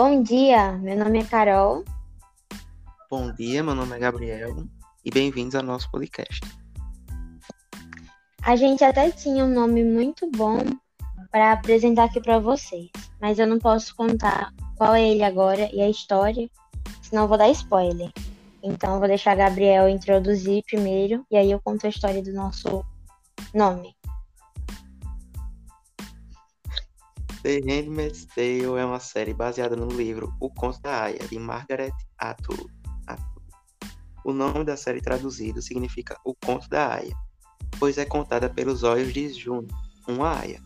Bom dia, meu nome é Carol. Bom dia, meu nome é Gabriel e bem-vindos ao nosso podcast. A gente até tinha um nome muito bom para apresentar aqui para vocês, mas eu não posso contar qual é ele agora e a história, senão eu vou dar spoiler. Então vou deixar a Gabriel introduzir primeiro e aí eu conto a história do nosso nome. The Handmaid's Tale é uma série baseada no livro O Conto da Aya, de Margaret Atwood. O nome da série traduzido significa O Conto da Aya, pois é contada pelos olhos de Juno, uma Aya.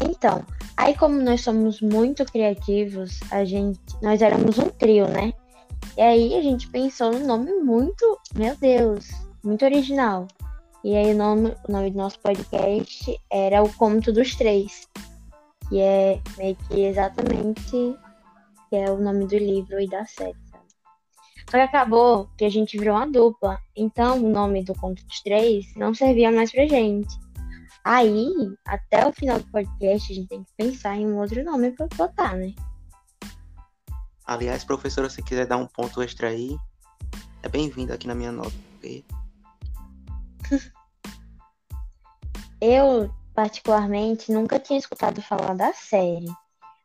Então, aí como nós somos muito criativos, a gente, nós éramos um trio, né? E aí a gente pensou num nome muito, meu Deus, muito original. E aí o nome, o nome do nosso podcast era O Conto dos Três, que é meio que exatamente que é o nome do livro e da série, sabe? Só que acabou que a gente virou uma dupla, então o nome do Conto dos Três não servia mais pra gente. Aí, até o final do podcast, a gente tem que pensar em um outro nome pra botar, né? Aliás, professora, se quiser dar um ponto extra aí, é bem-vindo aqui na minha nota? Eu, particularmente, nunca tinha escutado falar da série.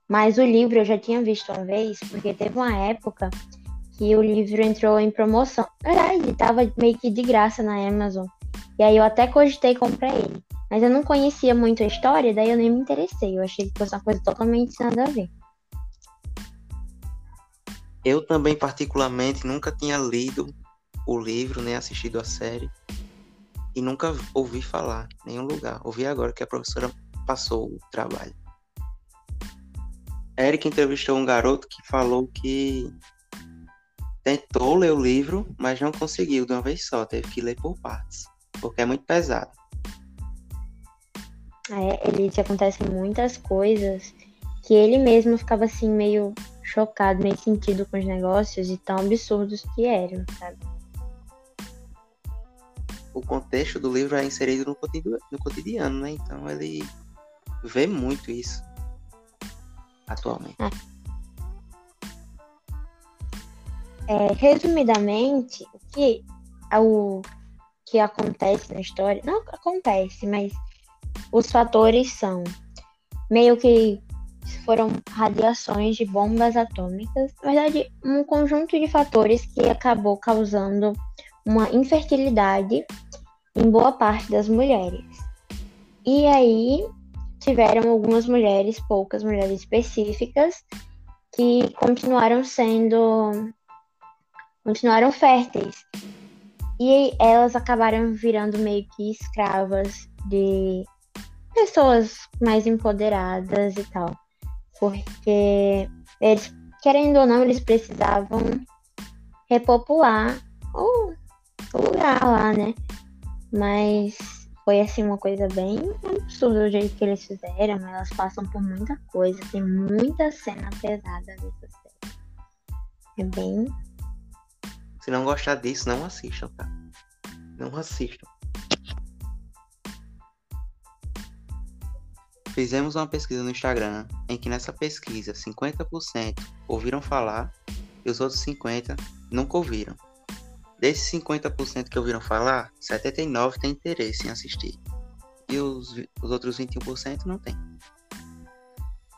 Mas o livro eu já tinha visto uma vez, porque teve uma época que o livro entrou em promoção. Verdade, estava meio que de graça na Amazon. E aí eu até cogitei comprar ele. Mas eu não conhecia muito a história, daí eu nem me interessei. Eu achei que fosse uma coisa totalmente nada a ver. Eu também, particularmente, nunca tinha lido o livro, nem assistido a série e nunca ouvi falar em nenhum lugar. Ouvi agora que a professora passou o trabalho. Eric entrevistou um garoto que falou que tentou ler o livro, mas não conseguiu de uma vez só, teve que ler por partes, porque é muito pesado. É, ele te acontecem muitas coisas que ele mesmo ficava assim meio chocado, meio sentido com os negócios e tão absurdos que eram, sabe? O contexto do livro é inserido no cotidiano, no cotidiano né? Então ele vê muito isso atualmente. É, resumidamente, o que, o que acontece na história, não acontece, mas os fatores são meio que foram radiações de bombas atômicas, na verdade, um conjunto de fatores que acabou causando uma infertilidade em boa parte das mulheres. E aí tiveram algumas mulheres, poucas mulheres específicas, que continuaram sendo continuaram férteis. E elas acabaram virando meio que escravas de pessoas mais empoderadas e tal. Porque eles, querendo ou não, eles precisavam repopular o, lugar lá, né? Mas foi assim uma coisa bem absurda o jeito que eles fizeram. Elas passam por muita coisa, tem muita cena pesada nessa série. É bem. Se não gostar disso, não assistam, tá? Não assistam. Fizemos uma pesquisa no Instagram em que nessa pesquisa 50% ouviram falar e os outros 50% nunca ouviram. Desses 50% que ouviram falar, 79% tem interesse em assistir. E os, os outros 21% não tem.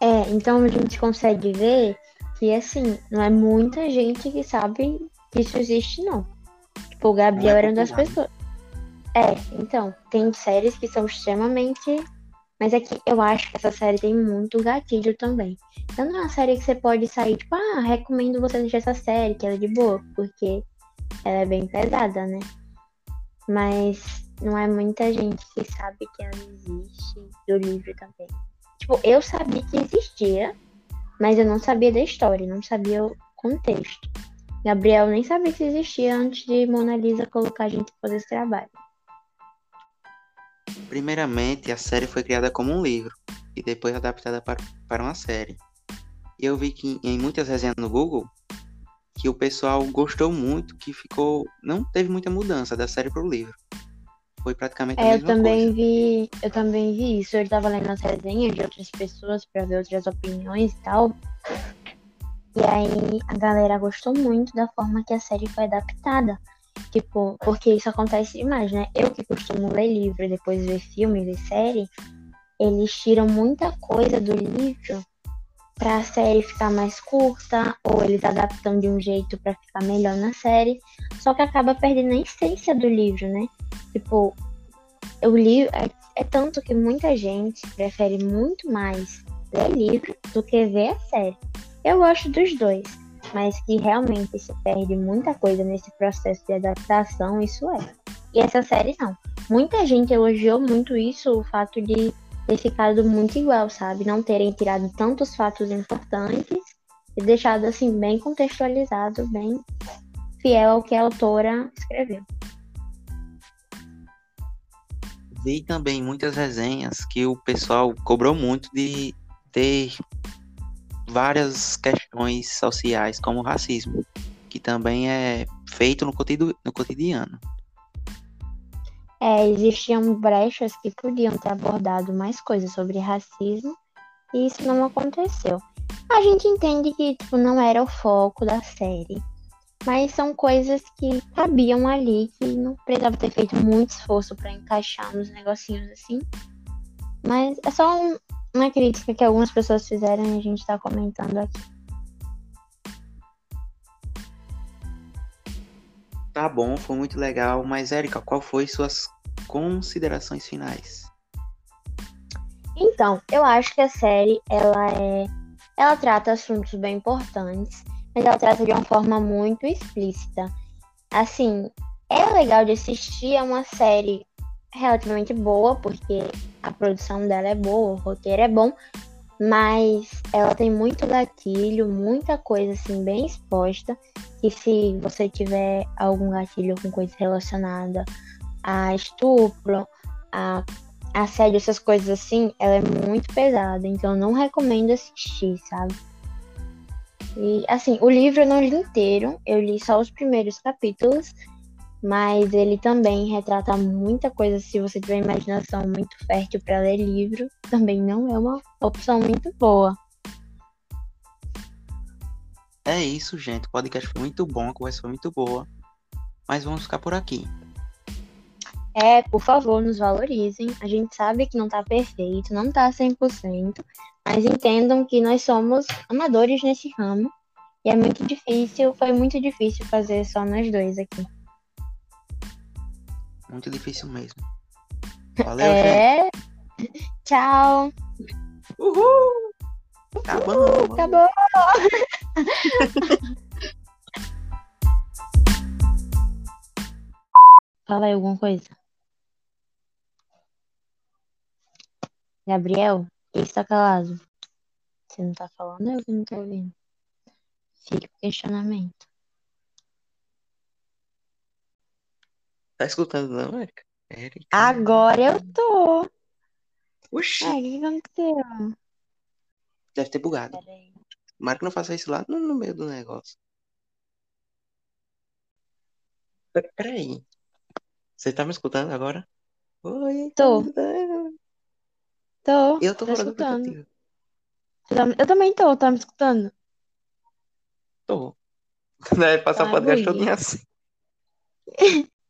É, então a gente consegue ver que, assim, não é muita gente que sabe que isso existe, não. Tipo, o Gabriel é era uma das pessoas. É, então, tem séries que são extremamente. Mas é que eu acho que essa série tem muito gatilho também. Então não é uma série que você pode sair, tipo, ah, recomendo você assistir essa série, que ela é de boa, porque ela é bem pesada, né? Mas não é muita gente que sabe que ela existe do livro também. Tipo, eu sabia que existia, mas eu não sabia da história, não sabia o contexto. Gabriel nem sabia que existia antes de Mona Lisa colocar a gente fazer esse trabalho. Primeiramente, a série foi criada como um livro e depois adaptada para, para uma série. Eu vi que em muitas resenhas no Google que o pessoal gostou muito, que ficou. Não teve muita mudança da série pro livro. Foi praticamente a é, mesma eu também coisa. vi, eu também vi isso. Eu estava lendo as resenhas de outras pessoas para ver outras opiniões e tal. E aí a galera gostou muito da forma que a série foi adaptada. Tipo, porque isso acontece demais, né? Eu que costumo ler livro e depois ver filme, ver série, eles tiram muita coisa do livro para a série ficar mais curta, ou eles adaptam de um jeito para ficar melhor na série, só que acaba perdendo a essência do livro, né? Tipo, o livro é, é tanto que muita gente prefere muito mais ler livro do que ver a série. Eu gosto dos dois, mas que realmente se perde muita coisa nesse processo de adaptação, isso é. E essa série não. Muita gente elogiou muito isso, o fato de ter ficado muito igual, sabe? Não terem tirado tantos fatos importantes e deixado assim bem contextualizado, bem fiel ao que a autora escreveu. Vi também muitas resenhas que o pessoal cobrou muito de ter várias questões sociais, como o racismo, que também é feito no cotidiano. É, existiam brechas que podiam ter abordado mais coisas sobre racismo e isso não aconteceu. A gente entende que tipo, não era o foco da série, mas são coisas que cabiam ali, que não precisava ter feito muito esforço para encaixar nos negocinhos assim. Mas é só um, uma crítica que algumas pessoas fizeram e a gente está comentando aqui. Tá bom, foi muito legal. Mas, Érica, qual foi suas considerações finais? Então, eu acho que a série, ela é... Ela trata assuntos bem importantes, mas ela trata de uma forma muito explícita. Assim, é legal de assistir, é uma série relativamente boa, porque a produção dela é boa, o roteiro é bom, mas ela tem muito gatilho, muita coisa assim bem exposta, que se você tiver algum gatilho com coisa relacionada a estupro, a assédio, essas coisas assim, ela é muito pesada, então não recomendo assistir, sabe? E assim, o livro eu não li inteiro, eu li só os primeiros capítulos, mas ele também retrata muita coisa. Se você tiver imaginação muito fértil para ler livro, também não é uma opção muito boa. É isso, gente. O podcast foi muito bom, a conversa foi muito boa. Mas vamos ficar por aqui. É, por favor, nos valorizem. A gente sabe que não tá perfeito, não tá 100%, mas entendam que nós somos amadores nesse ramo. E é muito difícil, foi muito difícil fazer só nós dois aqui. Muito difícil mesmo. Valeu, é... gente. Tchau. Uhul. Tá bom. Acabou. Fala aí alguma coisa. Gabriel, ele está calado. Você não tá falando, eu que não tô ouvindo. Fica o questionamento. Tá escutando não, Erika? Erika. Agora eu tô. Oxi. É, o que aconteceu? Deve ter bugado. Peraí. Tomara que não faça isso lá no, no meio do negócio. Pe- Peraí. Você tá me escutando agora? Oi, Tô. Tô. Eu tô Tô fora do escutando. aplicativo. Eu também tô, tá me escutando? Tô. Deve passar o podcast Gui. todo assim.